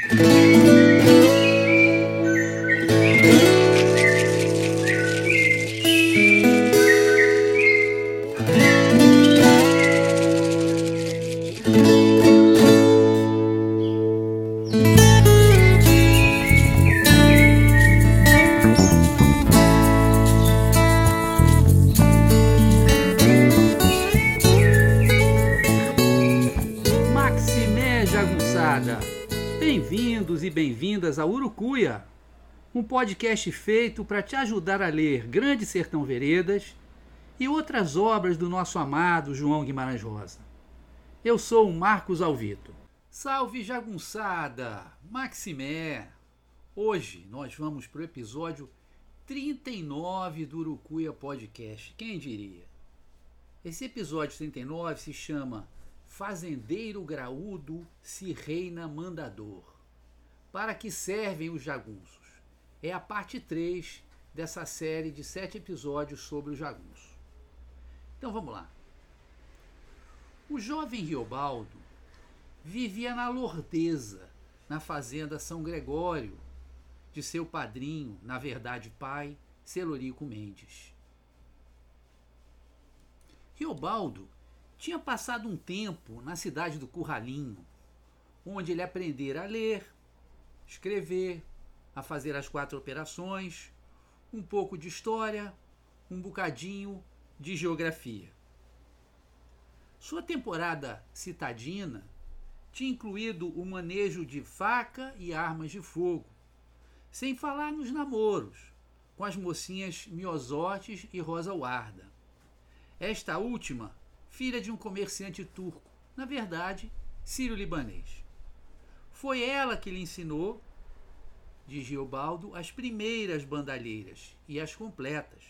Maximé podcast feito para te ajudar a ler Grande Sertão Veredas e outras obras do nosso amado João Guimarães Rosa. Eu sou o Marcos Alvito. Salve Jagunçada, Maximé! Hoje nós vamos para o episódio 39 do Urucuia Podcast. Quem diria? Esse episódio 39 se chama Fazendeiro Graúdo se reina mandador. Para que servem os jagunços? É a parte 3 dessa série de sete episódios sobre o jagunço. Então vamos lá. O jovem Riobaldo vivia na Lordeza, na fazenda São Gregório, de seu padrinho, na verdade pai, Celorico Mendes. Riobaldo tinha passado um tempo na cidade do Curralinho, onde ele aprendera a ler, escrever, a fazer as quatro operações, um pouco de história, um bocadinho de geografia. Sua temporada citadina tinha incluído o manejo de faca e armas de fogo, sem falar nos namoros com as mocinhas Miosotes e Rosa Warda. Esta última, filha de um comerciante turco, na verdade, sírio-libanês. Foi ela que lhe ensinou, de Giobaldo, as primeiras bandalheiras e as completas,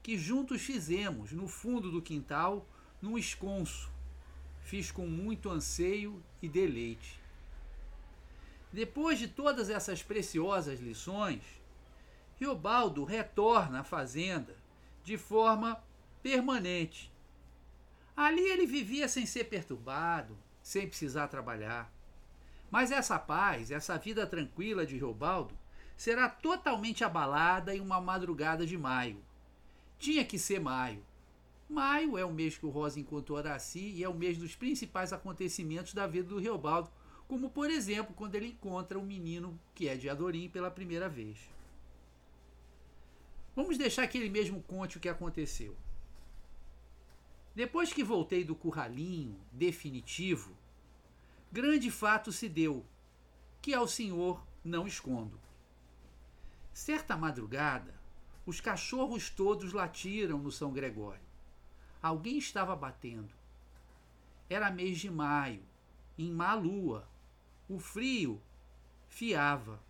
que juntos fizemos no fundo do quintal, num esconso. Fiz com muito anseio e deleite. Depois de todas essas preciosas lições, Riobaldo retorna à fazenda de forma permanente. Ali ele vivia sem ser perturbado, sem precisar trabalhar. Mas essa paz, essa vida tranquila de Riobaldo, será totalmente abalada em uma madrugada de maio. Tinha que ser maio. Maio é o mês que o Rosa encontrou Araci e é o mês dos principais acontecimentos da vida do Riobaldo, como por exemplo quando ele encontra o um menino que é de Adorim pela primeira vez. Vamos deixar que ele mesmo conte o que aconteceu. Depois que voltei do curralinho definitivo, grande fato se deu, que ao senhor não escondo. Certa madrugada, os cachorros todos latiram no São Gregório. Alguém estava batendo. Era mês de maio, em má lua. O frio fiava.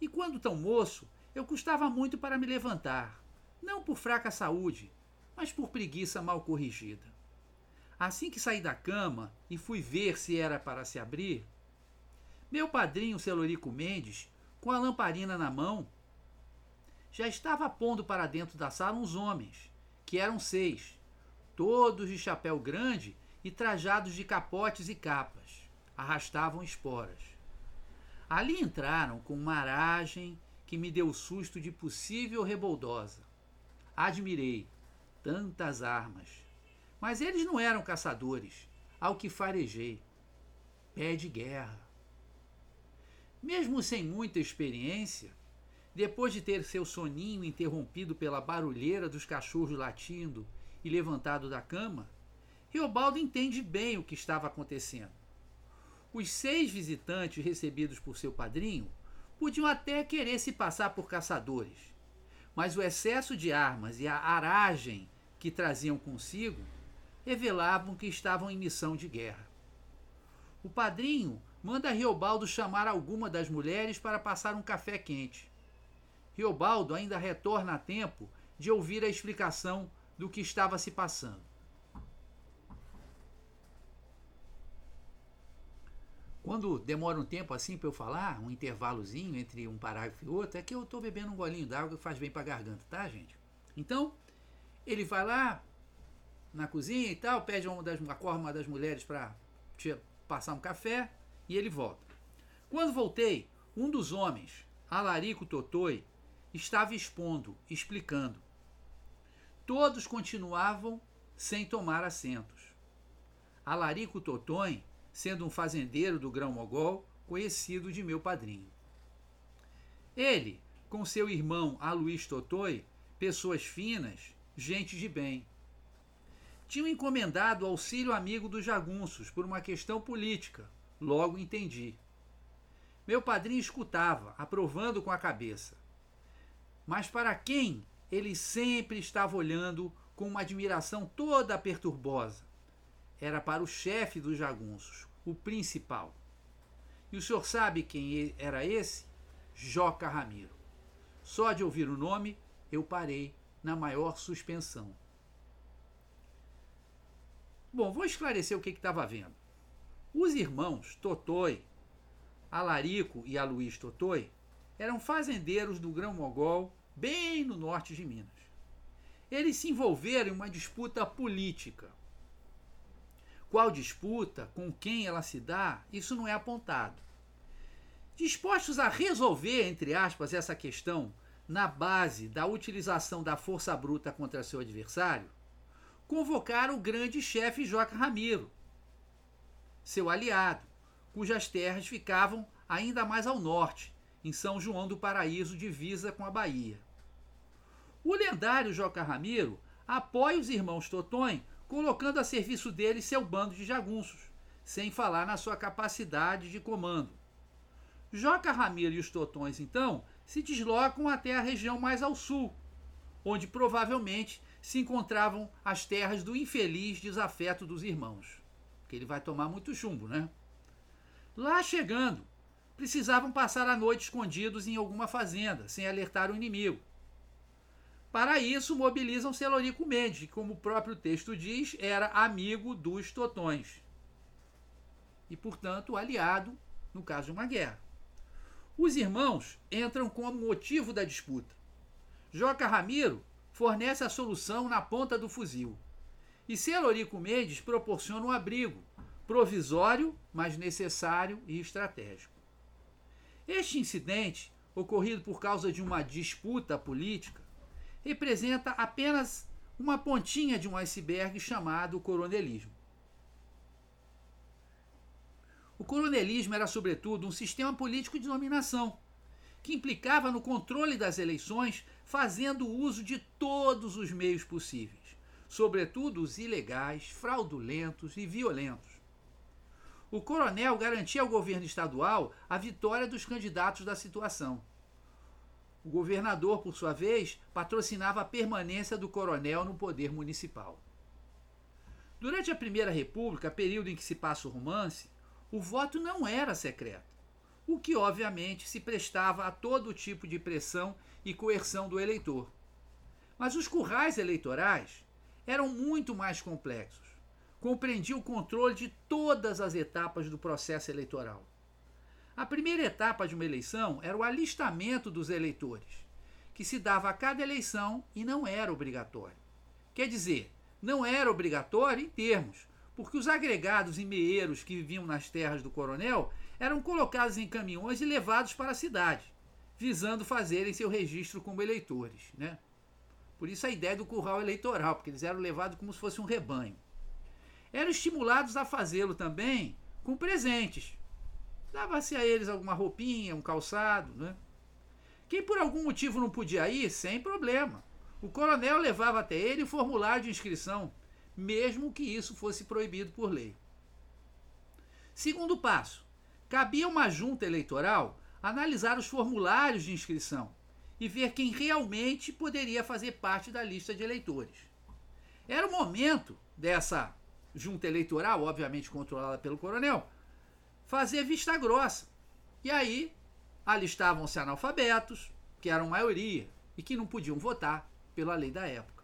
E quando tão moço, eu custava muito para me levantar, não por fraca saúde, mas por preguiça mal corrigida. Assim que saí da cama e fui ver se era para se abrir, meu padrinho Celorico Mendes, com a lamparina na mão, já estava pondo para dentro da sala uns homens, que eram seis, todos de chapéu grande e trajados de capotes e capas, arrastavam esporas. Ali entraram com uma aragem que me deu susto de possível reboldosa. Admirei tantas armas. Mas eles não eram caçadores, ao que farejei. Pé de guerra. Mesmo sem muita experiência, depois de ter seu soninho interrompido pela barulheira dos cachorros latindo e levantado da cama, Riobaldo entende bem o que estava acontecendo. Os seis visitantes recebidos por seu padrinho podiam até querer se passar por caçadores, mas o excesso de armas e a aragem que traziam consigo revelavam que estavam em missão de guerra. O padrinho manda Riobaldo chamar alguma das mulheres para passar um café quente. Riobaldo ainda retorna a tempo de ouvir a explicação do que estava se passando. Quando demora um tempo assim para eu falar, um intervalozinho entre um parágrafo e outro, é que eu estou bebendo um golinho d'água que faz bem para a garganta, tá, gente? Então, ele vai lá na cozinha e tal, pede uma das, acorda uma das mulheres para passar um café e ele volta. Quando voltei, um dos homens, Alarico Totoi, estava expondo, explicando. Todos continuavam sem tomar assentos. Alarico Totonho, sendo um fazendeiro do grão-mogol, conhecido de meu padrinho. Ele, com seu irmão Aloís Totoi, pessoas finas, gente de bem. Tinham encomendado auxílio amigo dos jagunços por uma questão política, logo entendi. Meu padrinho escutava, aprovando com a cabeça. Mas para quem ele sempre estava olhando com uma admiração toda perturbosa? Era para o chefe dos jagunços, o principal. E o senhor sabe quem era esse? Joca Ramiro. Só de ouvir o nome, eu parei na maior suspensão. Bom, vou esclarecer o que estava vendo. Os irmãos Totoi, Alarico e Aloís Totoi eram fazendeiros do grão-mogol, bem no norte de Minas. Eles se envolveram em uma disputa política. Qual disputa, com quem ela se dá, isso não é apontado. Dispostos a resolver, entre aspas, essa questão na base da utilização da força bruta contra seu adversário, convocaram o grande chefe Joca Ramiro, seu aliado, cujas terras ficavam ainda mais ao norte, em São João do Paraíso, divisa com a Bahia. O lendário Joca Ramiro apoia os irmãos Totonho, colocando a serviço deles seu bando de jagunços, sem falar na sua capacidade de comando. Joca Ramiro e os Totões, então, se deslocam até a região mais ao sul, onde provavelmente se encontravam as terras do infeliz desafeto dos irmãos. Que ele vai tomar muito chumbo, né? Lá chegando, precisavam passar a noite escondidos em alguma fazenda, sem alertar o inimigo. Para isso, mobilizam Celorico Mendes, que, como o próprio texto diz, era amigo dos Totões. E, portanto, aliado no caso de uma guerra. Os irmãos entram como motivo da disputa. Joca Ramiro fornece a solução na ponta do fuzil. E Celorico Mendes proporciona um abrigo, provisório, mas necessário e estratégico. Este incidente, ocorrido por causa de uma disputa política, representa apenas uma pontinha de um iceberg chamado coronelismo. O coronelismo era, sobretudo, um sistema político de dominação, que implicava no controle das eleições, fazendo uso de todos os meios possíveis, sobretudo os ilegais, fraudulentos e violentos. O coronel garantia ao governo estadual a vitória dos candidatos da situação. O governador, por sua vez, patrocinava a permanência do coronel no poder municipal. Durante a Primeira República, período em que se passa o romance, o voto não era secreto, o que obviamente se prestava a todo tipo de pressão e coerção do eleitor. Mas os currais eleitorais eram muito mais complexos. Compreendiam o controle de todas as etapas do processo eleitoral. A primeira etapa de uma eleição era o alistamento dos eleitores, que se dava a cada eleição e não era obrigatório. Quer dizer, não era obrigatório em termos, porque os agregados e meeiros que viviam nas terras do coronel eram colocados em caminhões e levados para a cidade, visando fazerem seu registro como eleitores. Né? Por isso a ideia do curral eleitoral, porque eles eram levados como se fosse um rebanho. Eram estimulados a fazê-lo também com presentes. Dava-se a eles alguma roupinha, um calçado. Né? Quem por algum motivo não podia ir, sem problema. O coronel levava até ele o formulário de inscrição mesmo que isso fosse proibido por lei. Segundo passo, cabia uma junta eleitoral analisar os formulários de inscrição e ver quem realmente poderia fazer parte da lista de eleitores. Era o momento dessa junta eleitoral, obviamente controlada pelo coronel, fazer vista grossa. E aí alistavam-se analfabetos, que eram maioria e que não podiam votar pela lei da época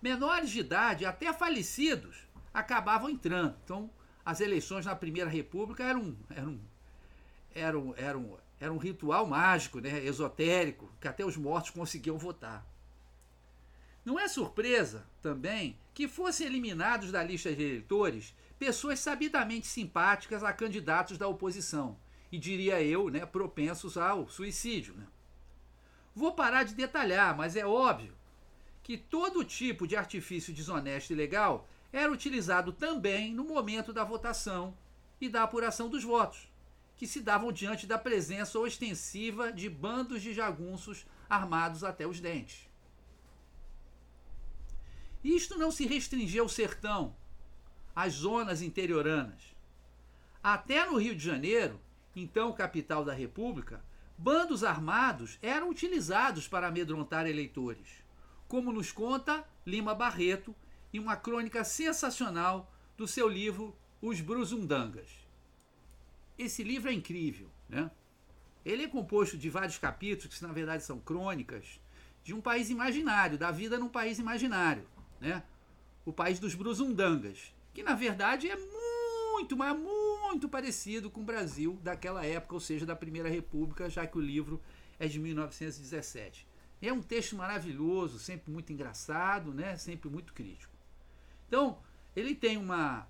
menores de idade, até falecidos, acabavam entrando. Então, as eleições na Primeira República eram, eram, eram, eram, eram um ritual mágico, né, esotérico, que até os mortos conseguiam votar. Não é surpresa, também, que fossem eliminados da lista de eleitores pessoas sabidamente simpáticas a candidatos da oposição e diria eu, né, propensos ao suicídio. Né? Vou parar de detalhar, mas é óbvio que todo tipo de artifício desonesto e ilegal era utilizado também no momento da votação e da apuração dos votos, que se davam diante da presença ostensiva de bandos de jagunços armados até os dentes. Isto não se restringia ao sertão, às zonas interioranas. Até no Rio de Janeiro, então capital da República, bandos armados eram utilizados para amedrontar eleitores, como nos conta Lima Barreto em uma crônica sensacional do seu livro Os Bruzundangas. Esse livro é incrível, né? Ele é composto de vários capítulos, que na verdade são crônicas, de um país imaginário, da vida num país imaginário, né? O país dos Bruzundangas, que na verdade é muito, mas muito parecido com o Brasil daquela época, ou seja, da Primeira República, já que o livro é de 1917. É um texto maravilhoso, sempre muito engraçado, né? Sempre muito crítico. Então, ele tem uma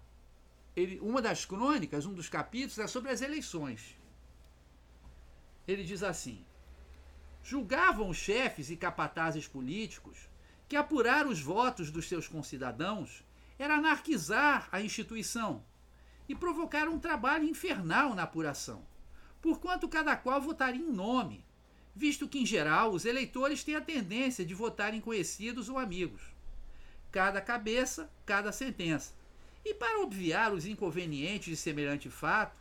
ele, uma das crônicas, um dos capítulos é sobre as eleições. Ele diz assim: julgavam os chefes e capatazes políticos que apurar os votos dos seus concidadãos era anarquizar a instituição e provocar um trabalho infernal na apuração, porquanto cada qual votaria em nome, visto que, em geral, os eleitores têm a tendência de votar em conhecidos ou amigos. Cada cabeça, cada sentença. E para obviar os inconvenientes de semelhante fato,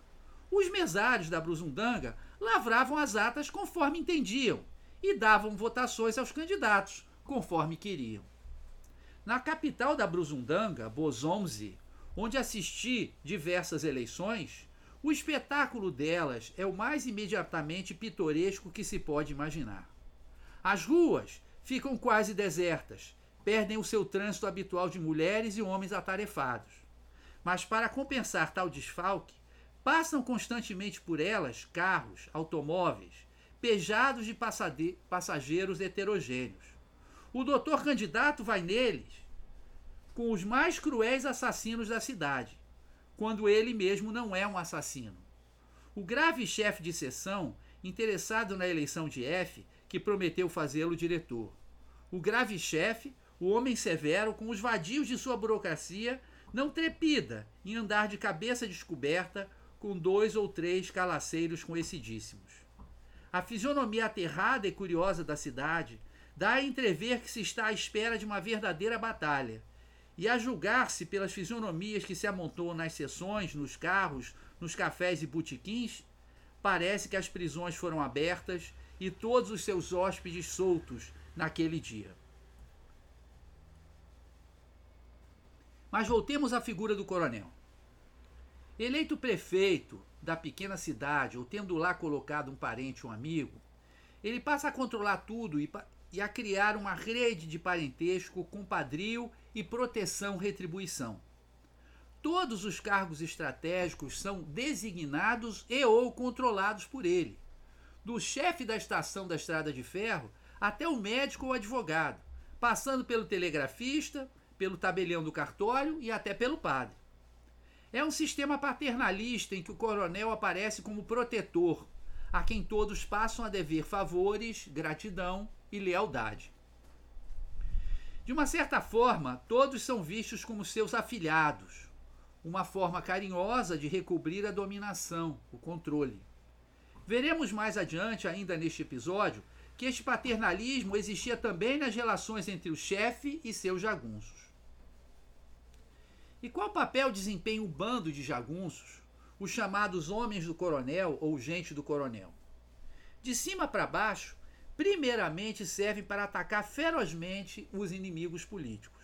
os mesários da Brusundanga lavravam as atas conforme entendiam e davam votações aos candidatos conforme queriam. Na capital da Brusundanga, Bozomze, onde assisti diversas eleições, o espetáculo delas é o mais imediatamente pitoresco que se pode imaginar. As ruas ficam quase desertas, perdem o seu trânsito habitual de mulheres e homens atarefados. Mas para compensar tal desfalque, passam constantemente por elas carros, automóveis, pejados de passageiros heterogêneos. O doutor candidato vai neles com os mais cruéis assassinos da cidade, quando ele mesmo não é um assassino. O grave chefe de sessão, interessado na eleição de F, que prometeu fazê-lo diretor. O grave chefe, o homem severo, com os vadios de sua burocracia, não trepida em andar de cabeça descoberta com dois ou três calaceiros conhecidíssimos. A fisionomia aterrada e curiosa da cidade dá a entrever que se está à espera de uma verdadeira batalha, e a julgar-se pelas fisionomias que se amontoam nas sessões, nos carros, nos cafés e botequins, parece que as prisões foram abertas e todos os seus hóspedes soltos naquele dia. Mas voltemos à figura do coronel. Eleito prefeito da pequena cidade, ou tendo lá colocado um parente, um amigo, ele passa a controlar tudo e, e a criar uma rede de parentesco, compadrio e proteção-retribuição. Todos os cargos estratégicos são designados e ou controlados por ele, do chefe da estação da estrada de ferro até o médico ou advogado, passando pelo telegrafista, pelo tabelião do cartório e até pelo padre. É um sistema paternalista em que o coronel aparece como protetor, a quem todos passam a dever favores, gratidão e lealdade. De uma certa forma, todos são vistos como seus afilhados, uma forma carinhosa de recobrir a dominação, o controle. Veremos mais adiante, ainda neste episódio, que este paternalismo existia também nas relações entre o chefe e seus jagunços. E qual papel desempenha o bando de jagunços, os chamados homens do coronel ou gente do coronel? De cima para baixo, primeiramente servem para atacar ferozmente os inimigos políticos.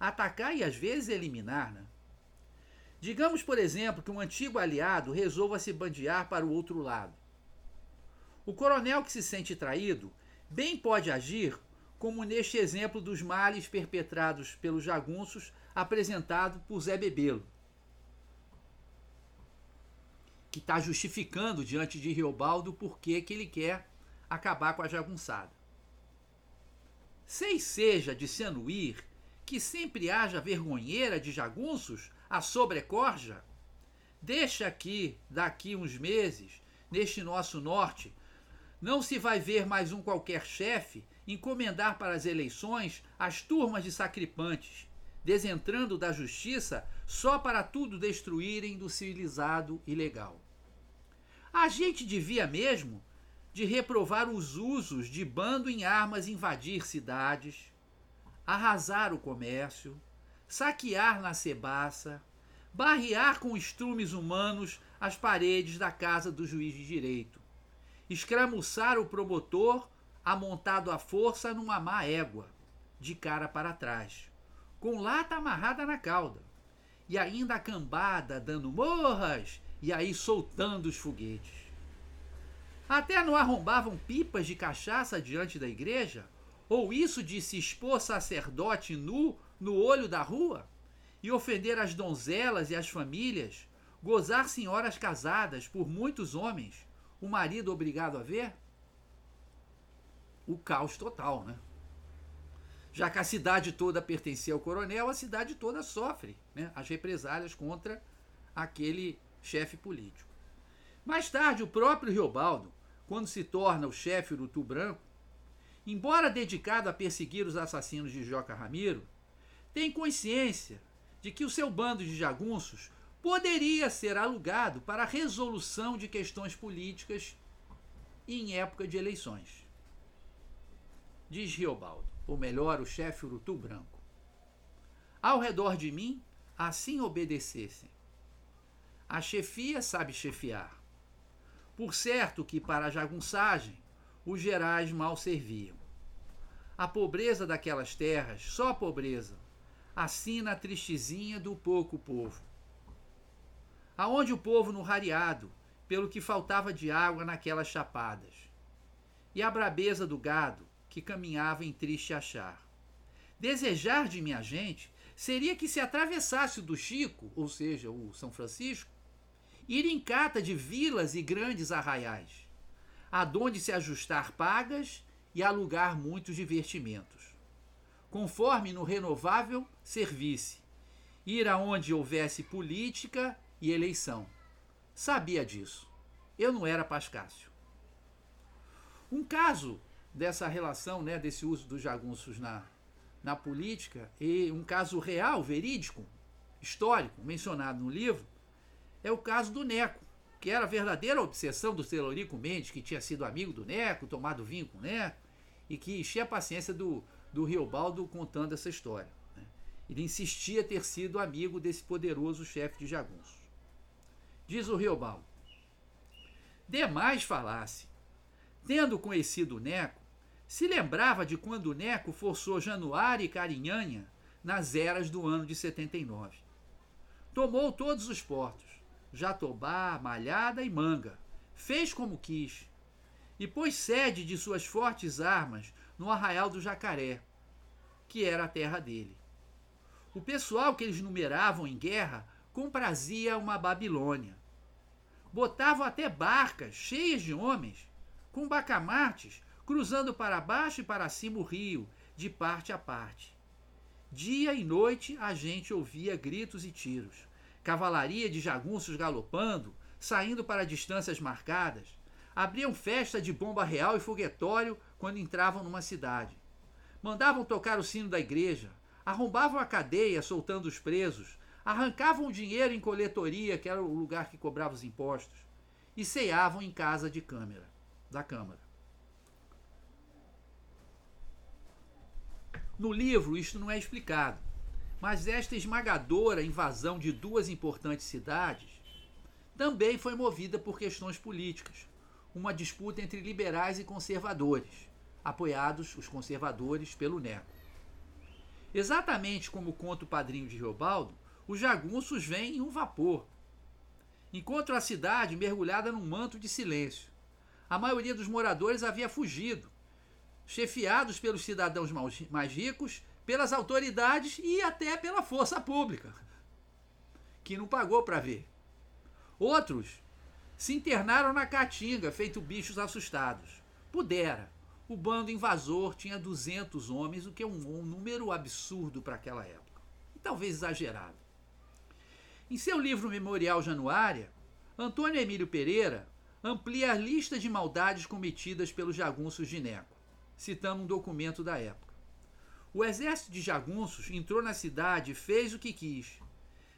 Atacar e às vezes eliminar, né? Digamos, por exemplo, que um antigo aliado resolva se bandear para o outro lado. O coronel que se sente traído bem pode agir como neste exemplo dos males perpetrados pelos jagunços apresentado por Zé Bebelo, que está justificando diante de Riobaldo por que ele quer acabar com a jagunçada. Sei seja de se anuir que sempre haja vergonheira de jagunços a sobrecorja, Deixa aqui, daqui uns meses, neste nosso norte, não se vai ver mais um qualquer chefe encomendar para as eleições as turmas de sacripantes, desentrando da justiça só para tudo destruírem do civilizado e legal. A gente devia mesmo de reprovar os usos de bando em armas invadir cidades, arrasar o comércio, saquear na cebaça, barrear com estrumes humanos as paredes da casa do juiz de direito, escramuçar o promotor amontado à força numa má égua, de cara para trás, com lata amarrada na cauda, e ainda a cambada dando morras e aí soltando os foguetes. Até não arrombavam pipas de cachaça diante da igreja? Ou isso de se expor sacerdote nu no olho da rua? E ofender as donzelas e as famílias? Gozar senhoras casadas por muitos homens? O marido obrigado a ver? O caos total, né? Já que a cidade toda pertencia ao coronel, a cidade toda sofre né, as represálias contra aquele chefe político. Mais tarde, o próprio Riobaldo, quando se torna o chefe Urutu Branco, embora dedicado a perseguir os assassinos de Joca Ramiro, tem consciência de que o seu bando de jagunços poderia ser alugado para a resolução de questões políticas em época de eleições. Diz Riobaldo, ou melhor, o chefe Urutu Branco. Ao redor de mim, assim obedecessem. A chefia sabe chefiar. Por certo que para a jagunçagem os gerais mal serviam. A pobreza daquelas terras, só pobreza, assina a tristezinha do pouco povo. Aonde o povo no rareado, pelo que faltava de água naquelas chapadas. E a brabeza do gado, que caminhava em triste achar. Desejar de minha gente seria que se atravessasse do Chico, ou seja, o São Francisco, ir em cata de vilas e grandes arraiais, adonde se ajustar pagas e alugar muitos divertimentos, conforme no renovável servisse, ir aonde houvesse política e eleição. Sabia disso. Eu não era Pascácio. Um caso dessa relação, né, desse uso dos jagunços na, na política, e um caso real, verídico, histórico, mencionado no livro, é o caso do Neco, que era a verdadeira obsessão do Celorico Mendes, que tinha sido amigo do Neco, tomado vinho com o Neco, e que enchia a paciência do, do Riobaldo contando essa história. Né? Ele insistia ter sido amigo desse poderoso chefe de jagunço. Diz o Riobaldo, demais falasse, tendo conhecido o Neco, se lembrava de quando o Neco forçou Januário e Carinhanha nas eras do ano de 79. Tomou todos os portos, Jatobá, Malhada e Manga. Fez como quis. E pôs sede de suas fortes armas no arraial do Jacaré, que era a terra dele. O pessoal que eles numeravam em guerra comprazia uma Babilônia. Botavam até barcas cheias de homens, com bacamartes, cruzando para baixo e para cima o rio, de parte a parte. Dia e noite a gente ouvia gritos e tiros cavalaria de jagunços galopando, saindo para distâncias marcadas, abriam festa de bomba real e foguetório quando entravam numa cidade. Mandavam tocar o sino da igreja, arrombavam a cadeia soltando os presos, arrancavam o dinheiro em coletoria, que era o lugar que cobrava os impostos, e ceavam em casa de câmara, da Câmara. No livro isto não é explicado, mas esta esmagadora invasão de duas importantes cidades também foi movida por questões políticas, uma disputa entre liberais e conservadores, apoiados os conservadores pelo Neco. Exatamente como conta o padrinho de Riobaldo, os jagunços vêm em um vapor. Encontram a cidade mergulhada num manto de silêncio. A maioria dos moradores havia fugido, chefiados pelos cidadãos mais ricos pelas autoridades e até pela força pública, que não pagou para ver. Outros se internaram na caatinga, feito bichos assustados. Pudera. O bando invasor tinha 200 homens, o que é um, um número absurdo para aquela época. E talvez exagerado. Em seu livro Memorial Januária, Antônio Emílio Pereira amplia a lista de maldades cometidas pelos jagunços de Neco, citando um documento da época. O exército de jagunços entrou na cidade e fez o que quis.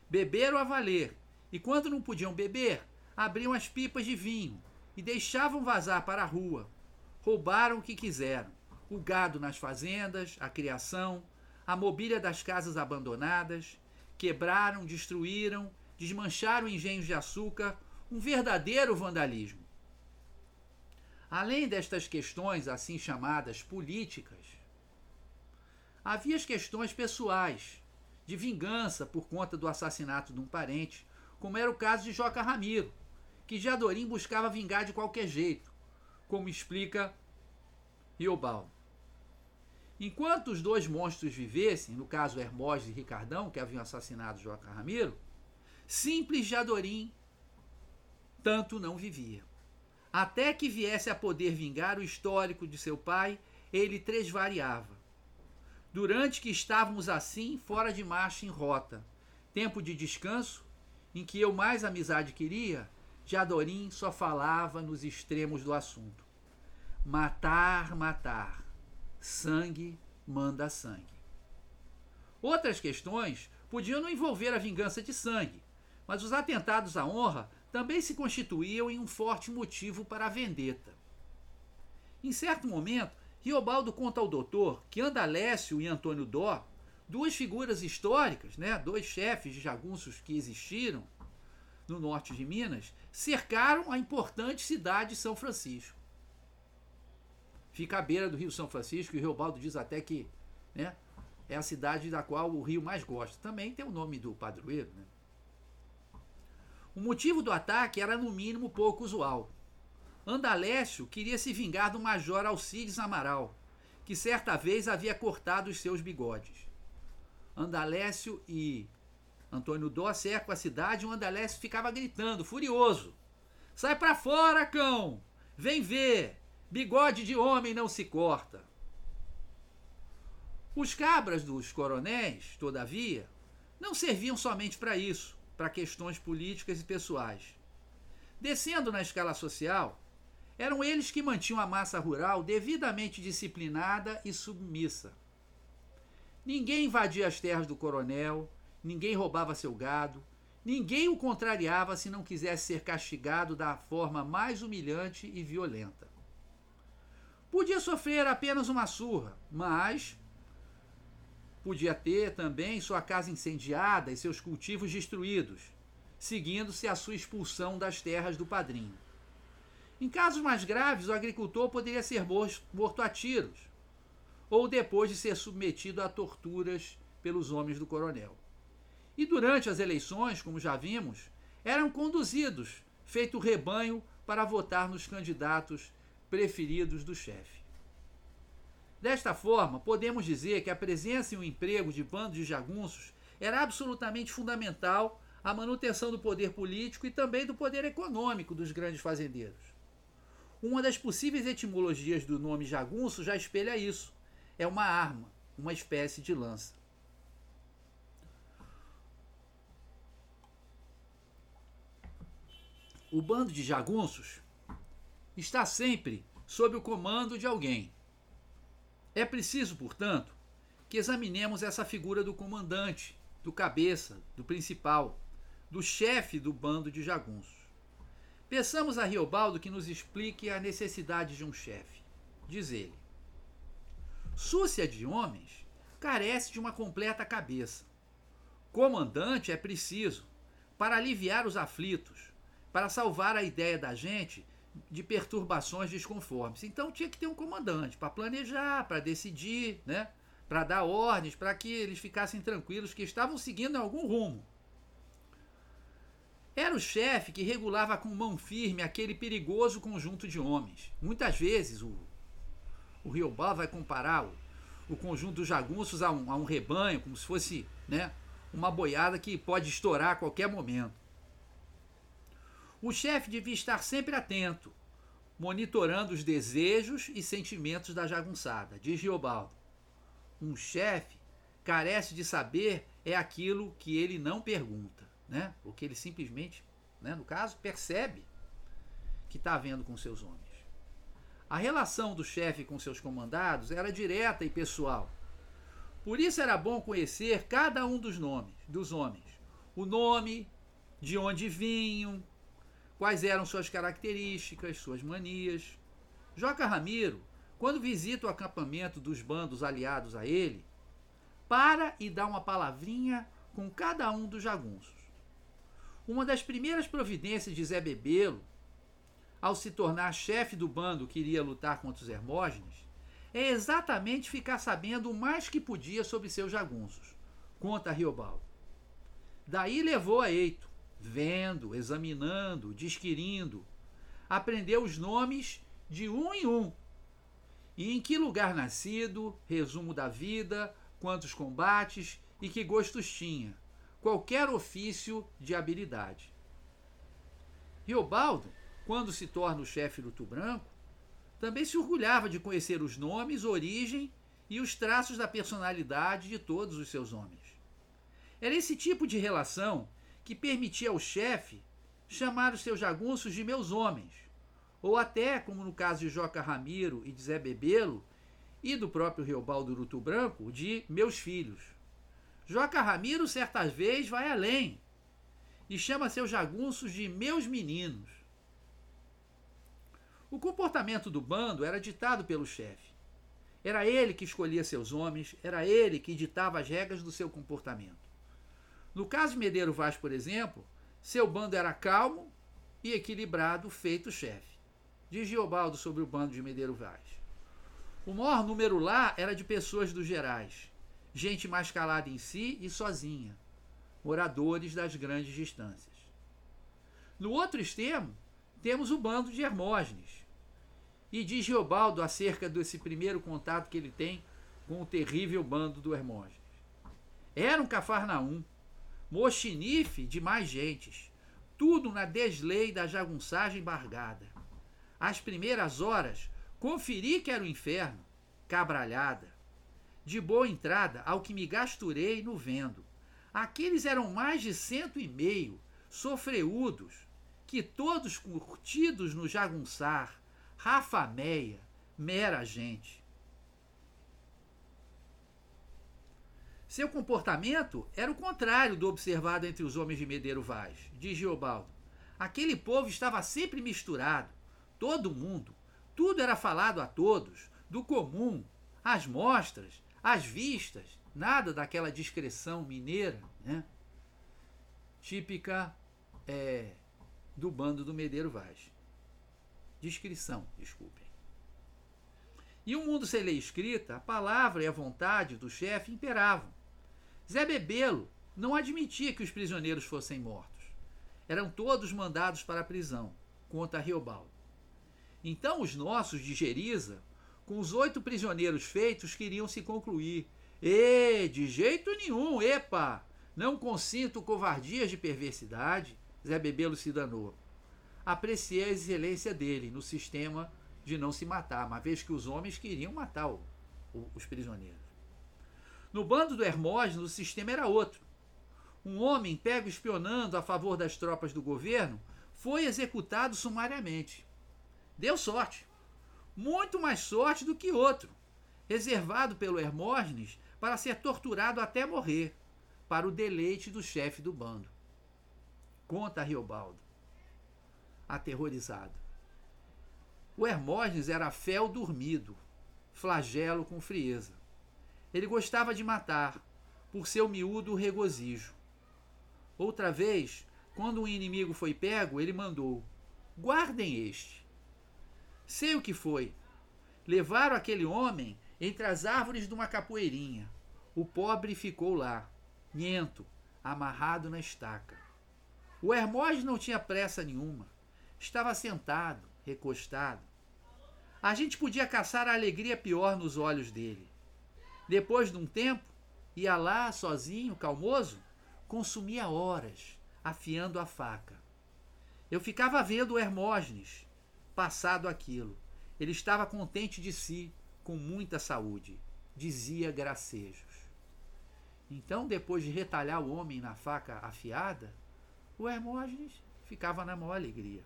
Beberam a valer, e quando não podiam beber, abriam as pipas de vinho e deixavam vazar para a rua. Roubaram o que quiseram: o gado nas fazendas, a criação, a mobília das casas abandonadas, quebraram, destruíram, desmancharam engenhos de açúcar, um verdadeiro vandalismo. Além destas questões assim chamadas políticas, havia as questões pessoais, de vingança por conta do assassinato de um parente, como era o caso de Joca Ramiro, que Jadorim buscava vingar de qualquer jeito, como explica Riobaldo. Enquanto os dois monstros vivessem, no caso Hermógenes e Ricardão, que haviam assassinado Joca Ramiro, simples Jadorim tanto não vivia. Até que viesse a poder vingar o histórico de seu pai, ele tresvariava. Durante que estávamos assim, fora de marcha em rota, tempo de descanso, em que eu mais amizade queria, Jadorim só falava nos extremos do assunto. Matar, matar sangue manda sangue. Outras questões podiam não envolver a vingança de sangue, mas os atentados à honra também se constituíam em um forte motivo para a vendetta. Em certo momento, Riobaldo conta ao doutor que Andalécio e Antônio Dó, duas figuras históricas, né, dois chefes de jagunços que existiram no norte de Minas, cercaram a importante cidade de São Francisco. Fica à beira do Rio São Francisco, e o Riobaldo diz até que né, é a cidade da qual o Rio mais gosta. Também tem o nome do padroeiro. Né? O motivo do ataque era, no mínimo, pouco usual. Andalécio queria se vingar do major Alcides Amaral, que certa vez havia cortado os seus bigodes. Andalécio e Antônio Dó cercam a cidade e o Andalécio ficava gritando, furioso: Sai para fora, cão! Vem ver! Bigode de homem não se corta. Os cabras dos coronéis, todavia, não serviam somente para isso, para questões políticas e pessoais. Descendo na escala social, eram eles que mantinham a massa rural devidamente disciplinada e submissa. Ninguém invadia as terras do coronel, ninguém roubava seu gado, ninguém o contrariava se não quisesse ser castigado da forma mais humilhante e violenta. Podia sofrer apenas uma surra, mas podia ter também sua casa incendiada e seus cultivos destruídos, seguindo-se a sua expulsão das terras do padrinho. Em casos mais graves, o agricultor poderia ser morto a tiros, ou depois de ser submetido a torturas pelos homens do coronel. E durante as eleições, como já vimos, eram conduzidos, feito rebanho, para votar nos candidatos preferidos do chefe. Desta forma, podemos dizer que a presença e o emprego de bandos de jagunços era absolutamente fundamental à manutenção do poder político e também do poder econômico dos grandes fazendeiros. Uma das possíveis etimologias do nome jagunço já espelha isso. É uma arma, uma espécie de lança. O bando de jagunços está sempre sob o comando de alguém. É preciso, portanto, que examinemos essa figura do comandante, do cabeça, do principal, do chefe do bando de jagunços. Peçamos a Riobaldo que nos explique a necessidade de um chefe. Diz ele: Súcia de homens carece de uma completa cabeça. Comandante é preciso para aliviar os aflitos, para salvar a ideia da gente de perturbações desconformes. Então tinha que ter um comandante para planejar, para decidir, né? para dar ordens, para que eles ficassem tranquilos que estavam seguindo algum rumo. Era o chefe que regulava com mão firme aquele perigoso conjunto de homens. Muitas vezes o, o Riobal vai comparar o, o conjunto dos jagunços a um, a um rebanho, como se fosse né, uma boiada que pode estourar a qualquer momento. O chefe devia estar sempre atento, monitorando os desejos e sentimentos da jagunçada, diz Riobaldo. Um chefe carece de saber é aquilo que ele não pergunta. né? Porque ele simplesmente, né, no caso, percebe que está havendo com seus homens. A relação do chefe com seus comandados era direta e pessoal. Por isso era bom conhecer cada um dos nomes, dos homens. O nome, de onde vinham, quais eram suas características, suas manias. Joca Ramiro, quando visita o acampamento dos bandos aliados a ele, para e dá uma palavrinha com cada um dos jagunços. Uma das primeiras providências de Zé Bebelo ao se tornar chefe do bando que iria lutar contra os Hermógenes, é exatamente ficar sabendo o mais que podia sobre seus jagunços, conta Riobaldo. Daí levou a Eito, vendo, examinando, disquirindo, aprendeu os nomes de um em um, e em que lugar nascido, resumo da vida, quantos combates e que gostos tinha, qualquer ofício de habilidade. Riobaldo quando se torna o chefe do Branco, também se orgulhava de conhecer os nomes, origem e os traços da personalidade de todos os seus homens. Era esse tipo de relação que permitia ao chefe chamar os seus jagunços de meus homens, ou até, como no caso de Joca Ramiro e de Zé Bebelo, e do próprio Riobaldo Urutu Branco, de meus filhos. Joca Ramiro, certas vezes, vai além e chama seus jagunços de meus meninos. O comportamento do bando era ditado pelo chefe. Era ele que escolhia seus homens, era ele que ditava as regras do seu comportamento. No caso de Medeiro Vaz, por exemplo, seu bando era calmo e equilibrado, feito chefe. Diz Giobaldo sobre o bando de Medeiro Vaz. O maior número lá era de pessoas dos gerais, gente mais calada em si e sozinha, moradores das grandes distâncias. No outro extremo, temos o bando de Hermógenes, e diz Geobaldo acerca desse primeiro contato que ele tem com o terrível bando do Hermógenes. Era um Cafarnaum, mochinife de mais gentes, tudo na deslei da jagunçagem bargada. Às primeiras horas, conferi que era o inferno, cabralhada. De boa entrada, ao que me gasturei no vendo. Aqueles eram mais de cento e meio, sofreudos, que todos curtidos no jagunçar, Rafa Meia, mera gente. Seu comportamento era o contrário do observado entre os homens de Medeiro Vaz, diz Geobaldo. Aquele povo estava sempre misturado, todo mundo, tudo era falado a todos, do comum, as mostras, as vistas, nada daquela discreção mineira, né? típica é, do bando do Medeiro Vaz. Descrição, desculpem. E o mundo sem lei escrita, a palavra e a vontade do chefe imperavam. Zé Bebelo não admitia que os prisioneiros fossem mortos. Eram todos mandados para a prisão, conta Riobaldo. Então os nossos de Geriza, com os oito prisioneiros feitos, queriam se concluir. E, de jeito nenhum, epa! Não consinto covardias de perversidade. Zé Bebelo se danou apreciei a excelência dele no sistema de não se matar, uma vez que os homens queriam matar o, o, os prisioneiros. No bando do Hermógenes, o sistema era outro. Um homem pego espionando a favor das tropas do governo foi executado sumariamente. Deu sorte. Muito mais sorte do que outro, reservado pelo Hermógenes para ser torturado até morrer, para o deleite do chefe do bando. Conta Riobaldo aterrorizado. O Hermógenes era fel dormido, flagelo com frieza. Ele gostava de matar, por seu miúdo regozijo. Outra vez, quando um inimigo foi pego, ele mandou: Guardem este. Sei o que foi. Levaram aquele homem entre as árvores de uma capoeirinha. O pobre ficou lá, nhento, amarrado na estaca. O Hermógenes não tinha pressa nenhuma. Estava sentado, recostado. A gente podia caçar a alegria pior nos olhos dele. Depois de um tempo, ia lá sozinho, calmoso, consumia horas, afiando a faca. Eu ficava vendo Hermógenes, passado aquilo. Ele estava contente de si, com muita saúde, dizia gracejos. Então, depois de retalhar o homem na faca afiada, o Hermógenes ficava na maior alegria.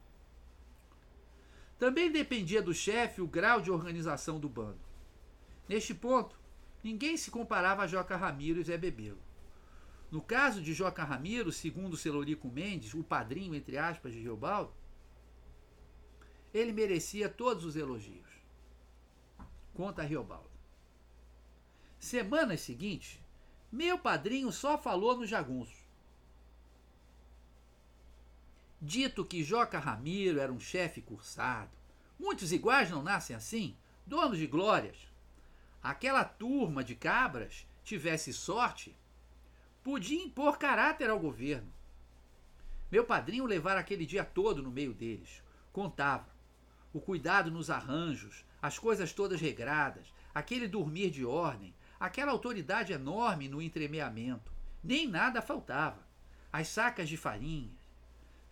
Também dependia do chefe o grau de organização do bando. Neste ponto, ninguém se comparava a Joca Ramiro e Zé Bebelo. No caso de Joca Ramiro, segundo Celorico Mendes, o padrinho, entre aspas, de Riobaldo, ele merecia todos os elogios. Conta Riobaldo. Semanas seguintes, meu padrinho só falou no jagunço. Dito que Joca Ramiro era um chefe cursado. Muitos iguais não nascem assim, donos de glórias. Aquela turma de cabras tivesse sorte, podia impor caráter ao governo. Meu padrinho levara aquele dia todo no meio deles. Contava. O cuidado nos arranjos, as coisas todas regradas, aquele dormir de ordem, aquela autoridade enorme no entremeamento. Nem nada faltava. As sacas de farinha,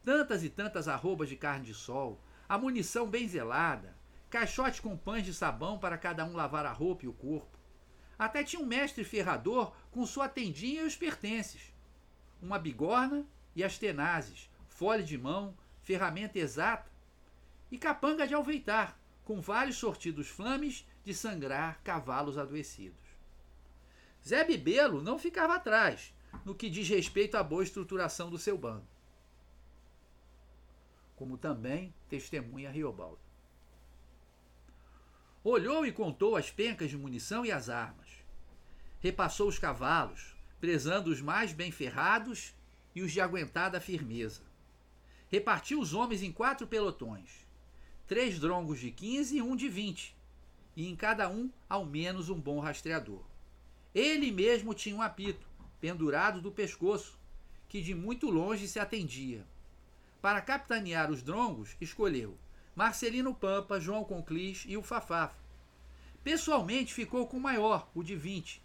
tantas e tantas arrobas de carne de sol, a munição bem zelada, caixote com pães de sabão para cada um lavar a roupa e o corpo. Até tinha um mestre ferrador com sua tendinha e os pertences. Uma bigorna e as tenazes, folha de mão, ferramenta exata e capanga de alveitar, com vários sortidos flames de sangrar cavalos adoecidos. Zé Bibelo não ficava atrás no que diz respeito à boa estruturação do seu bando como também testemunha Riobaldo. Olhou e contou as pencas de munição e as armas. Repassou os cavalos, prezando os mais bem ferrados e os de aguentada firmeza. Repartiu os homens em quatro pelotões, três drongos de 15 e um de 20, e em cada um ao menos um bom rastreador. Ele mesmo tinha um apito, pendurado do pescoço, que de muito longe se atendia. Para capitanear os drongos, escolheu Marcelino Pampa, João Conclis e o Fafafa. Pessoalmente ficou com o maior, o de 20.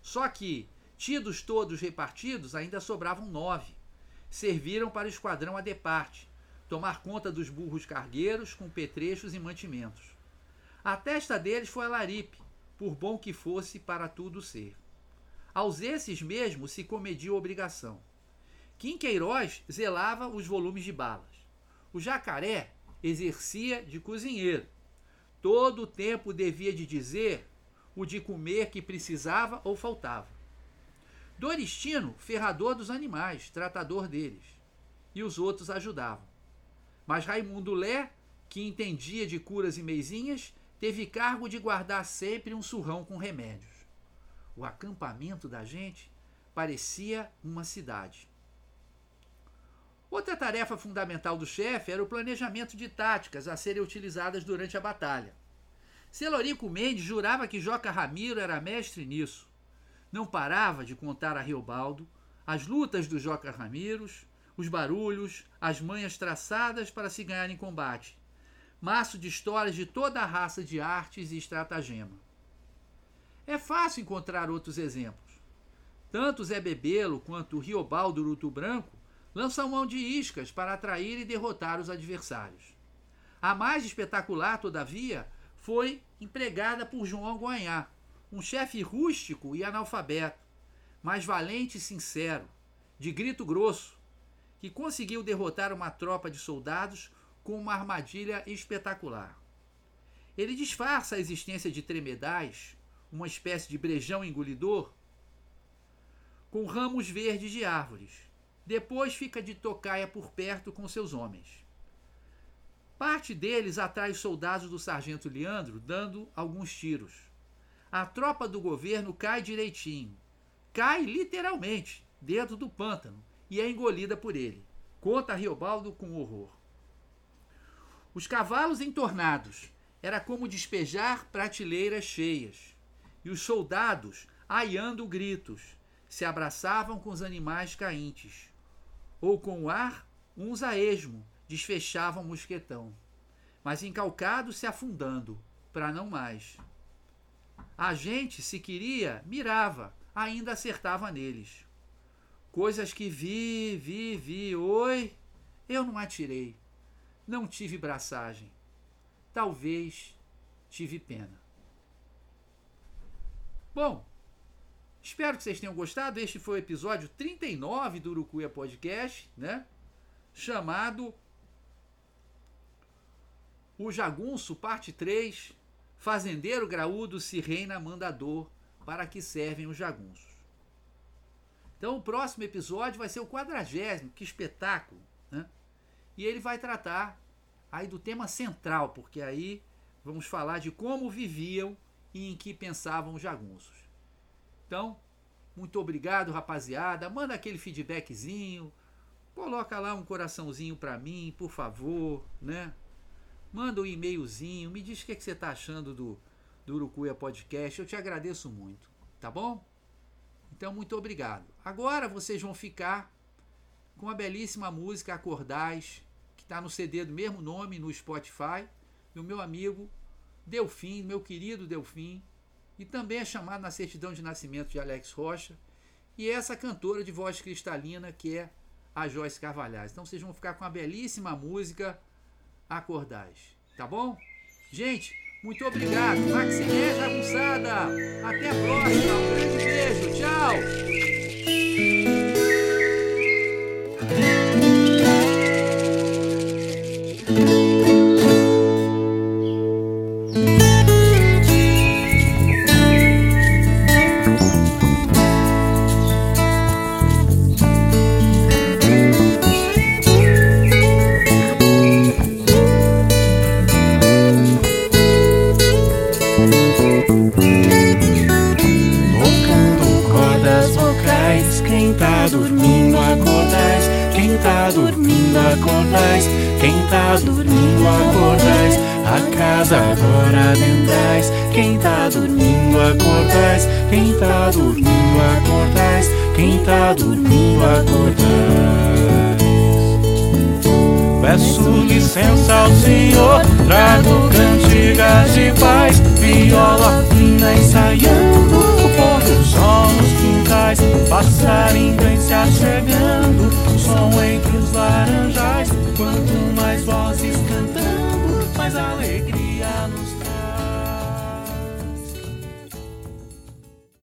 Só que, tidos todos repartidos, ainda sobravam nove. Serviram para o esquadrão a departe, tomar conta dos burros cargueiros com petrechos e mantimentos. A testa deles foi a Laripe, por bom que fosse para tudo ser. Aos esses mesmo se comedia obrigação. Kim Queiroz zelava os volumes de balas. O jacaré exercia de cozinheiro. Todo o tempo devia de dizer o de comer que precisava ou faltava. Doristino, ferrador dos animais, tratador deles. E os outros ajudavam. Mas Raimundo Lé, que entendia de curas e meizinhas, teve cargo de guardar sempre um surrão com remédios. O acampamento da gente parecia uma cidade. Outra tarefa fundamental do chefe era o planejamento de táticas a serem utilizadas durante a batalha. Celorico Mendes jurava que Joca Ramiro era mestre nisso. Não parava de contar a Riobaldo as lutas dos Joca Ramiros, os barulhos, as manhas traçadas para se ganhar em combate. Maço de histórias de toda a raça de artes e estratagema. É fácil encontrar outros exemplos. Tanto Zé Bebelo quanto Riobaldo Luto Branco lançam mão de iscas para atrair e derrotar os adversários. A mais espetacular, todavia, foi empregada por João Guanhá, um chefe rústico e analfabeto, mas valente e sincero, de grito grosso, que conseguiu derrotar uma tropa de soldados com uma armadilha espetacular. Ele disfarça a existência de tremedais, uma espécie de brejão engolidor, com ramos verdes de árvores depois fica de tocaia por perto com seus homens. Parte deles atrai os soldados do sargento Leandro, dando alguns tiros. A tropa do governo cai direitinho. Cai literalmente dentro do pântano e é engolida por ele. Conta Riobaldo com horror. Os cavalos entornados era como despejar prateleiras cheias. E os soldados, aiando gritos, se abraçavam com os animais caíntes ou com o ar, uns a esmo desfechavam o mosquetão, mas encalcados se afundando, para não mais. A gente, se queria, mirava, ainda acertava neles. Coisas que vi, vi, vi, oi, eu não atirei. Não tive braçagem. Talvez tive pena. Bom, Espero que vocês tenham gostado. Este foi o episódio 39 do Urucuia Podcast, né? chamado O Jagunço, parte 3, Fazendeiro Graúdo se reina mandador, para que servem os jagunços. Então o próximo episódio vai ser o quadragésimo, que espetáculo, né? E ele vai tratar aí do tema central, porque aí vamos falar de como viviam e em que pensavam os jagunços. Então, muito obrigado, rapaziada. Manda aquele feedbackzinho. Coloca lá um coraçãozinho para mim, por favor, né? Manda um e-mailzinho, me diz o que, é que você está achando do, do Urucuia Podcast. Eu te agradeço muito, tá bom? Então, muito obrigado. Agora vocês vão ficar com a belíssima música Acordais, que está no CD do mesmo nome no Spotify, do meu amigo Delfim, meu querido Delfim, e também é chamado na certidão de nascimento de Alex Rocha, e essa cantora de voz cristalina que é a Joyce Carvalhais. Então vocês vão ficar com a belíssima música Acordais, tá bom? Gente, muito obrigado. Maximé Jagunçada. Até a próxima. Um grande beijo. Tchau.